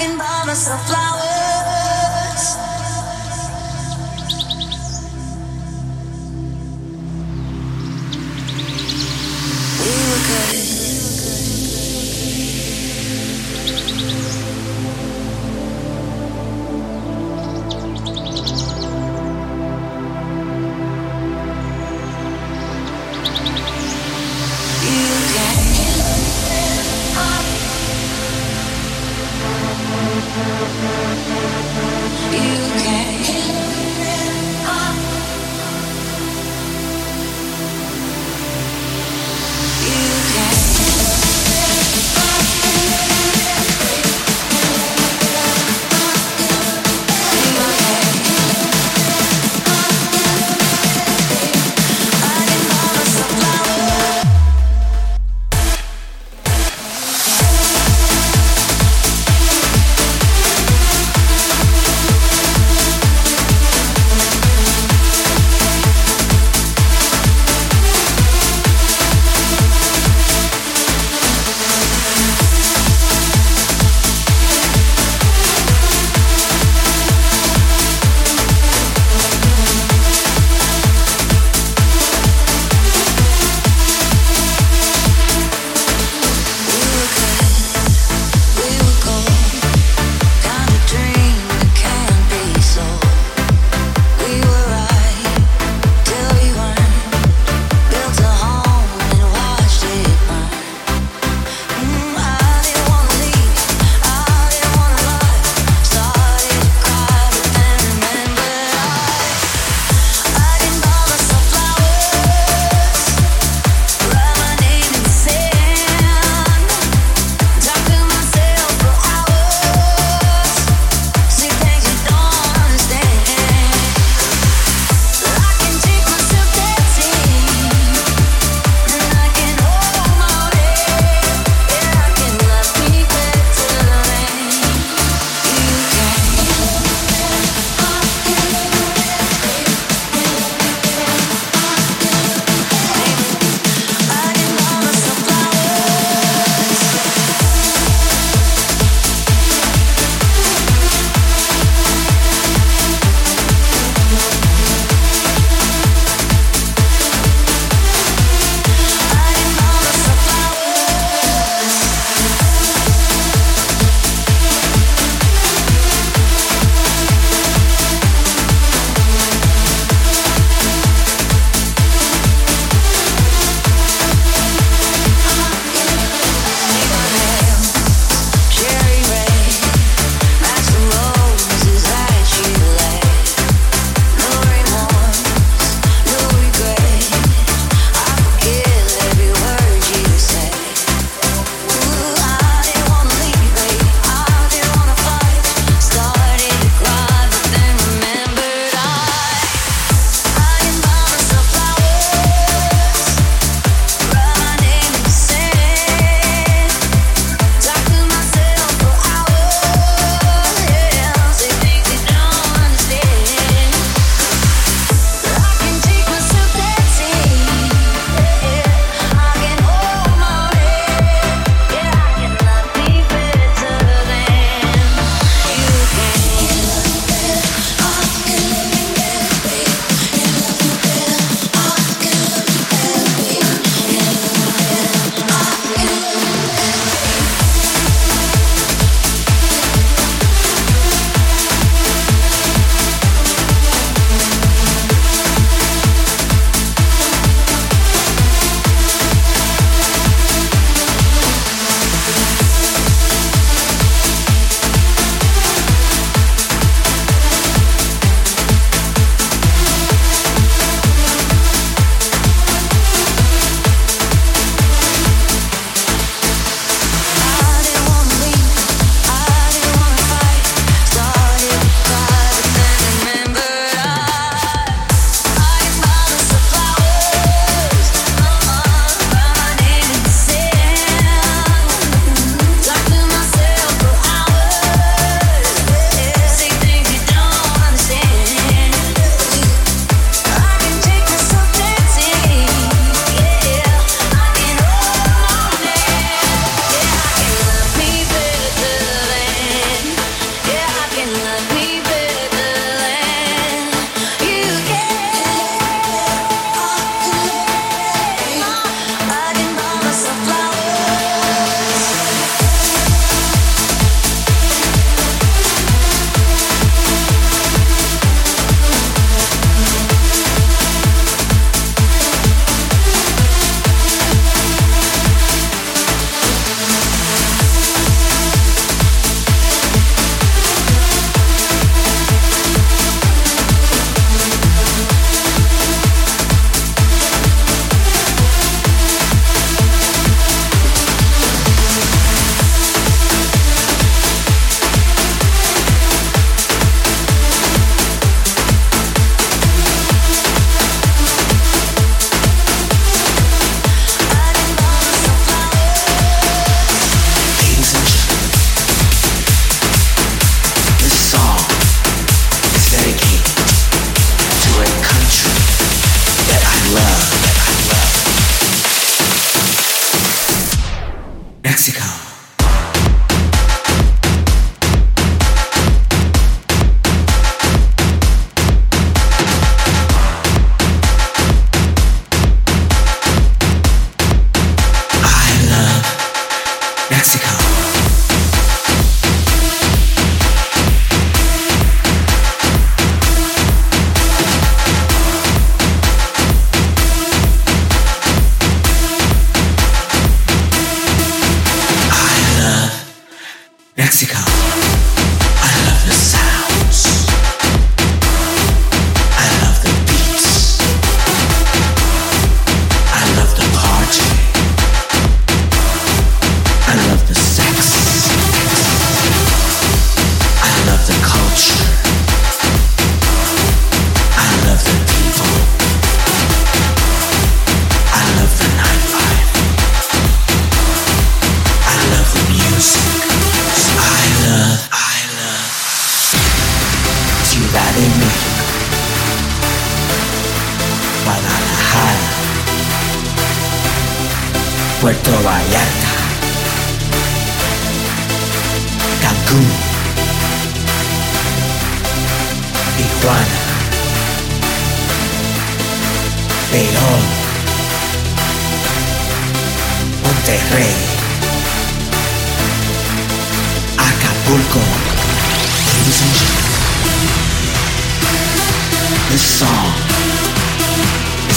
can buy myself flowers.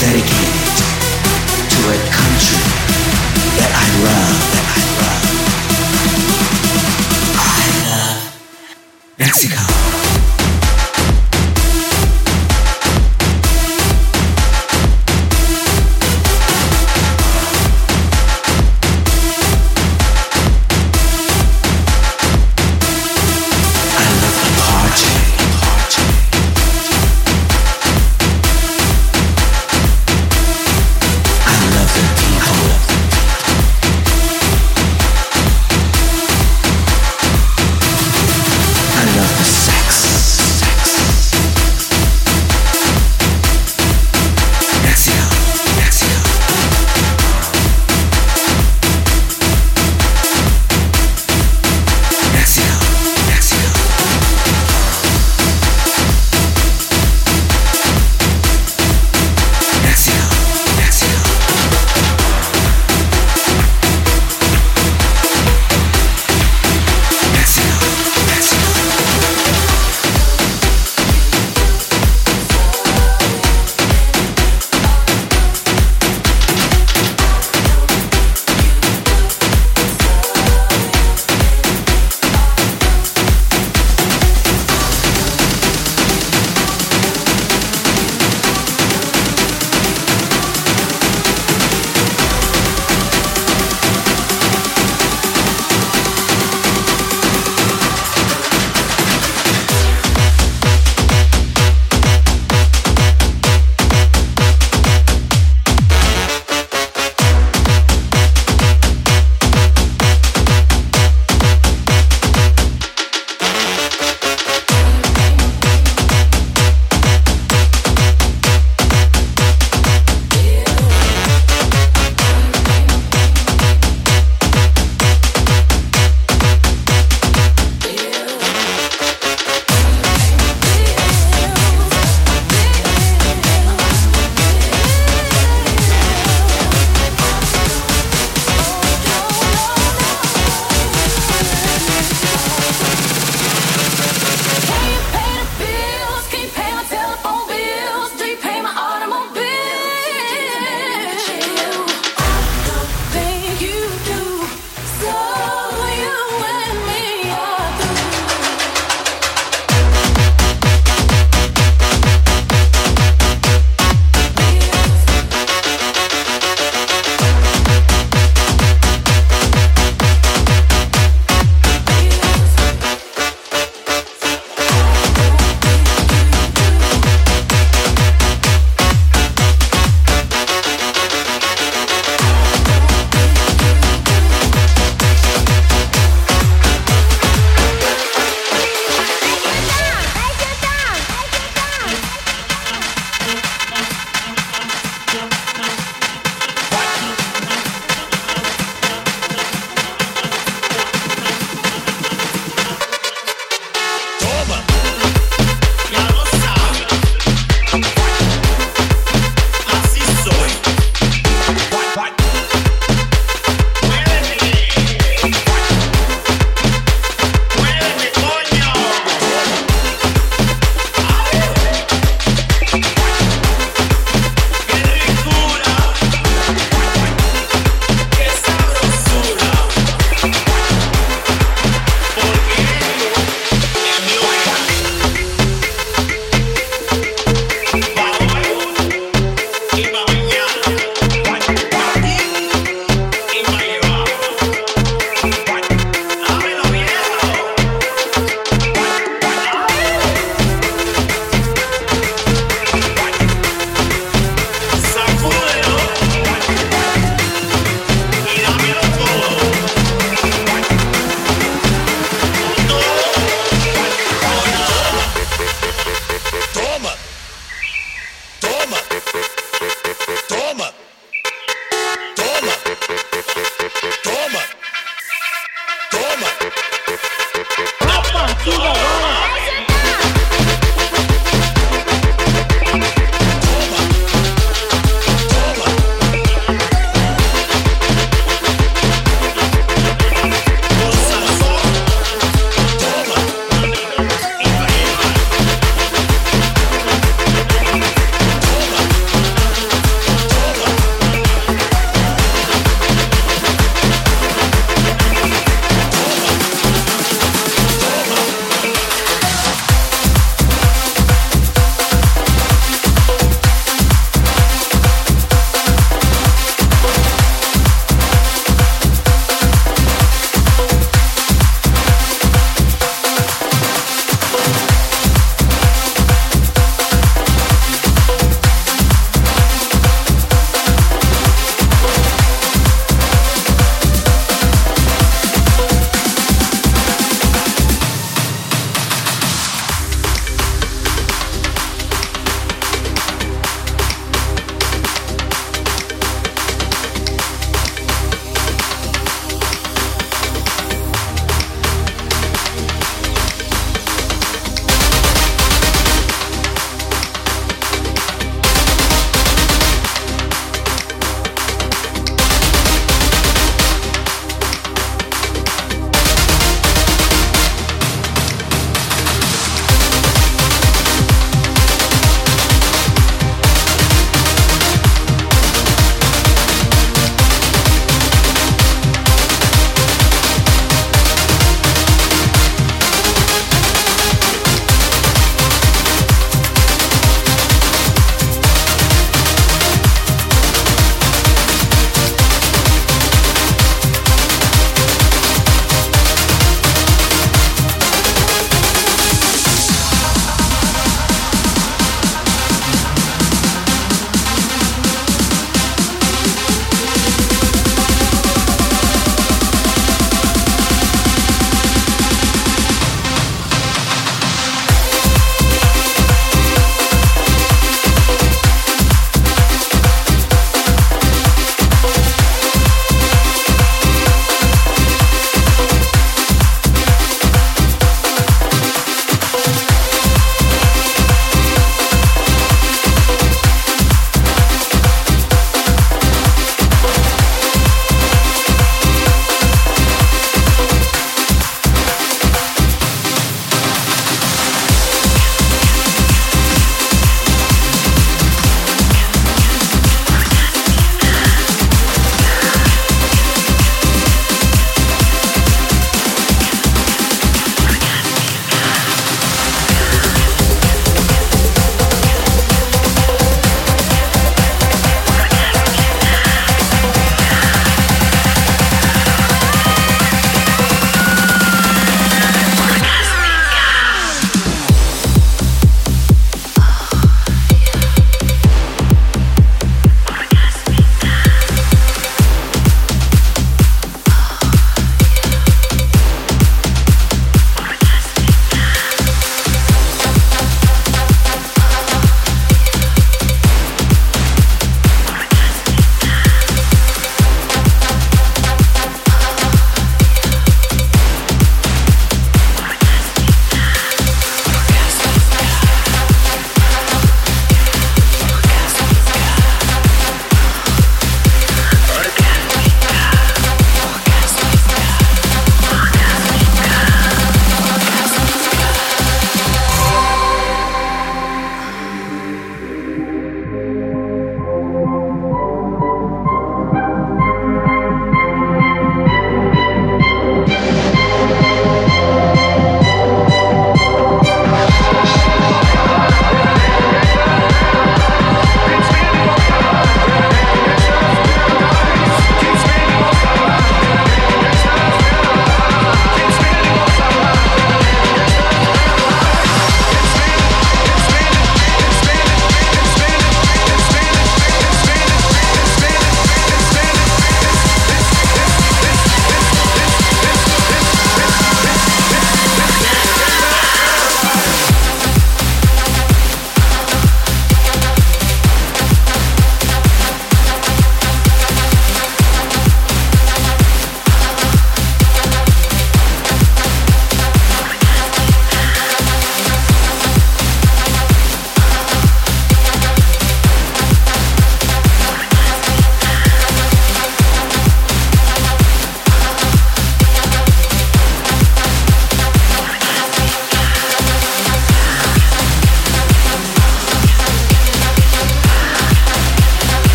Dedicated to a country that I love, that I love. I love Mexico.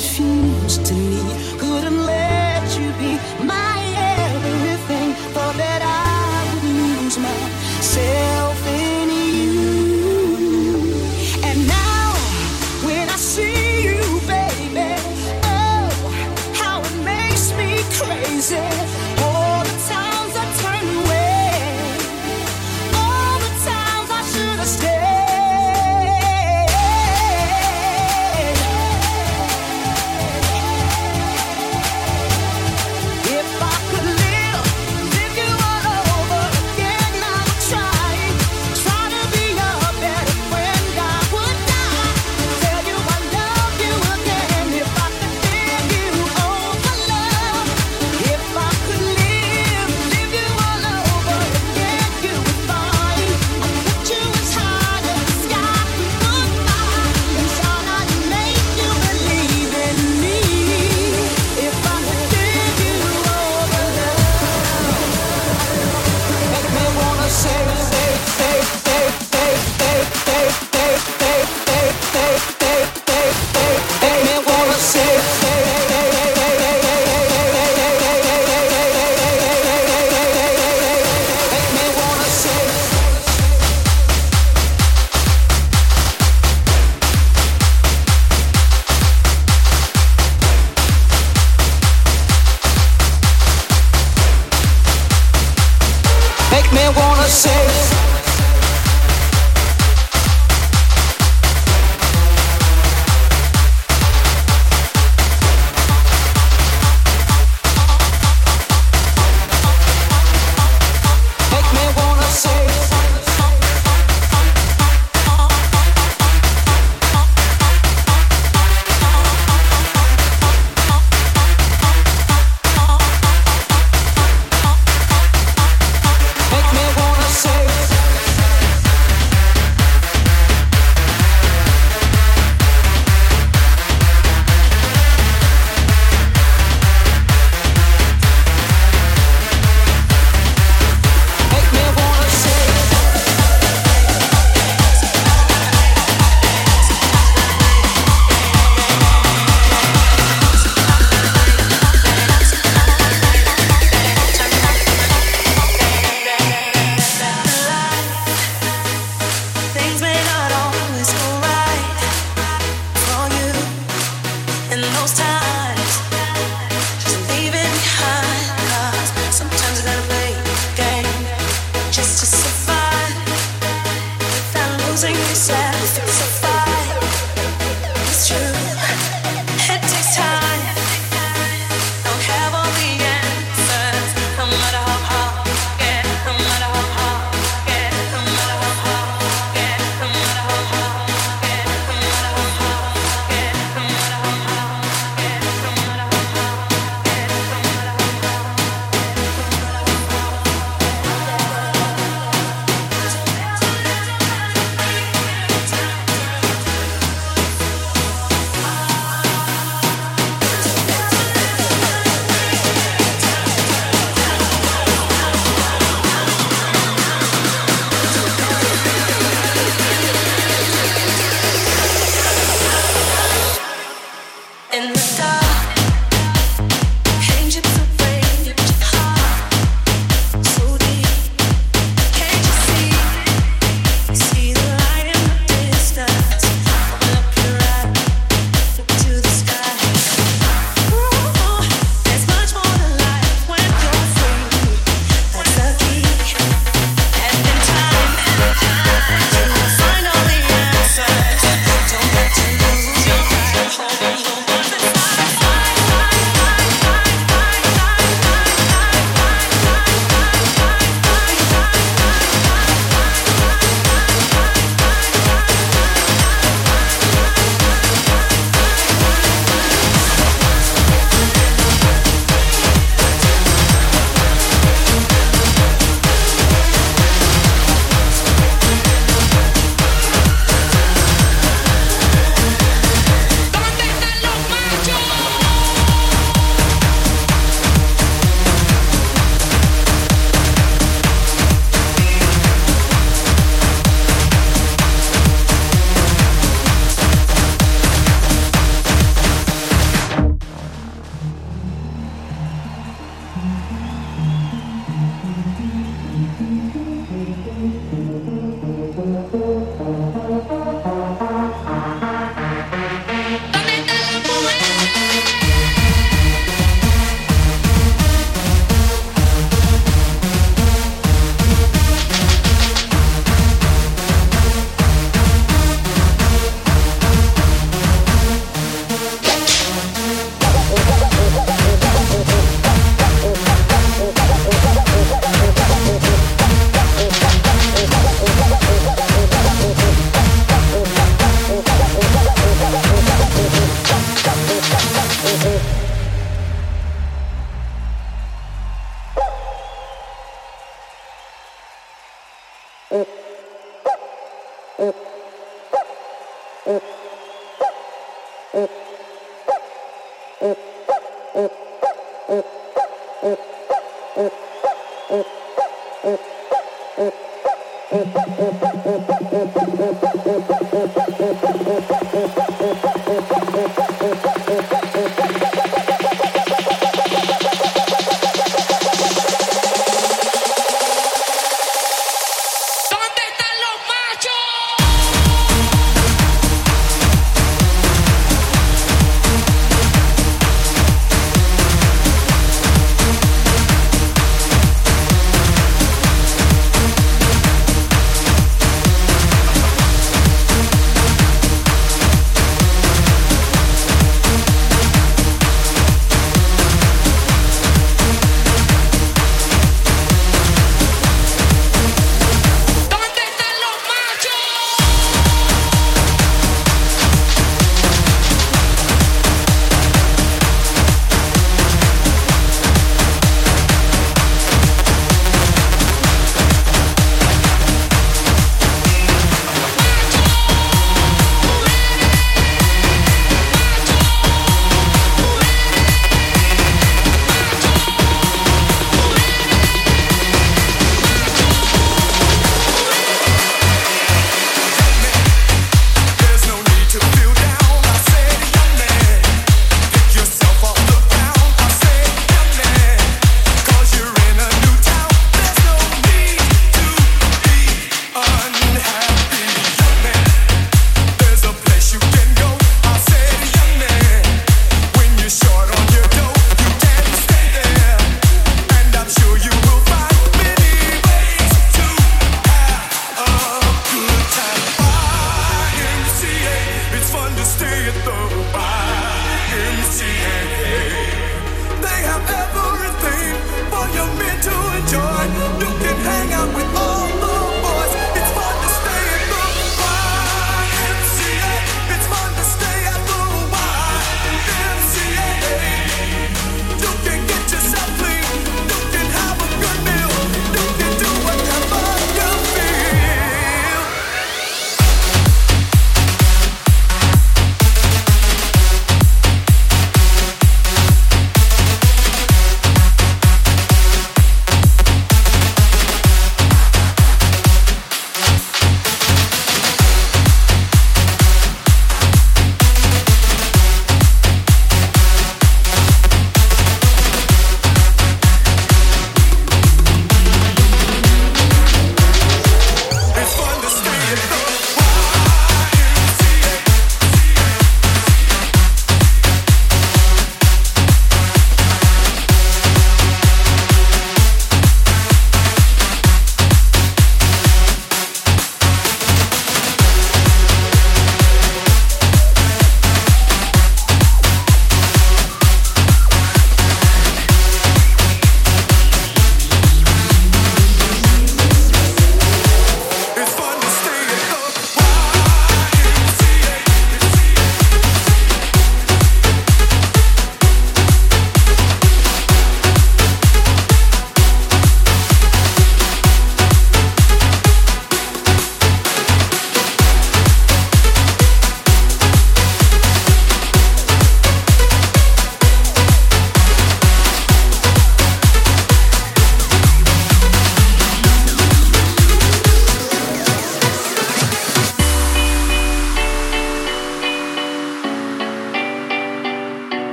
refused to me, couldn't let you be my.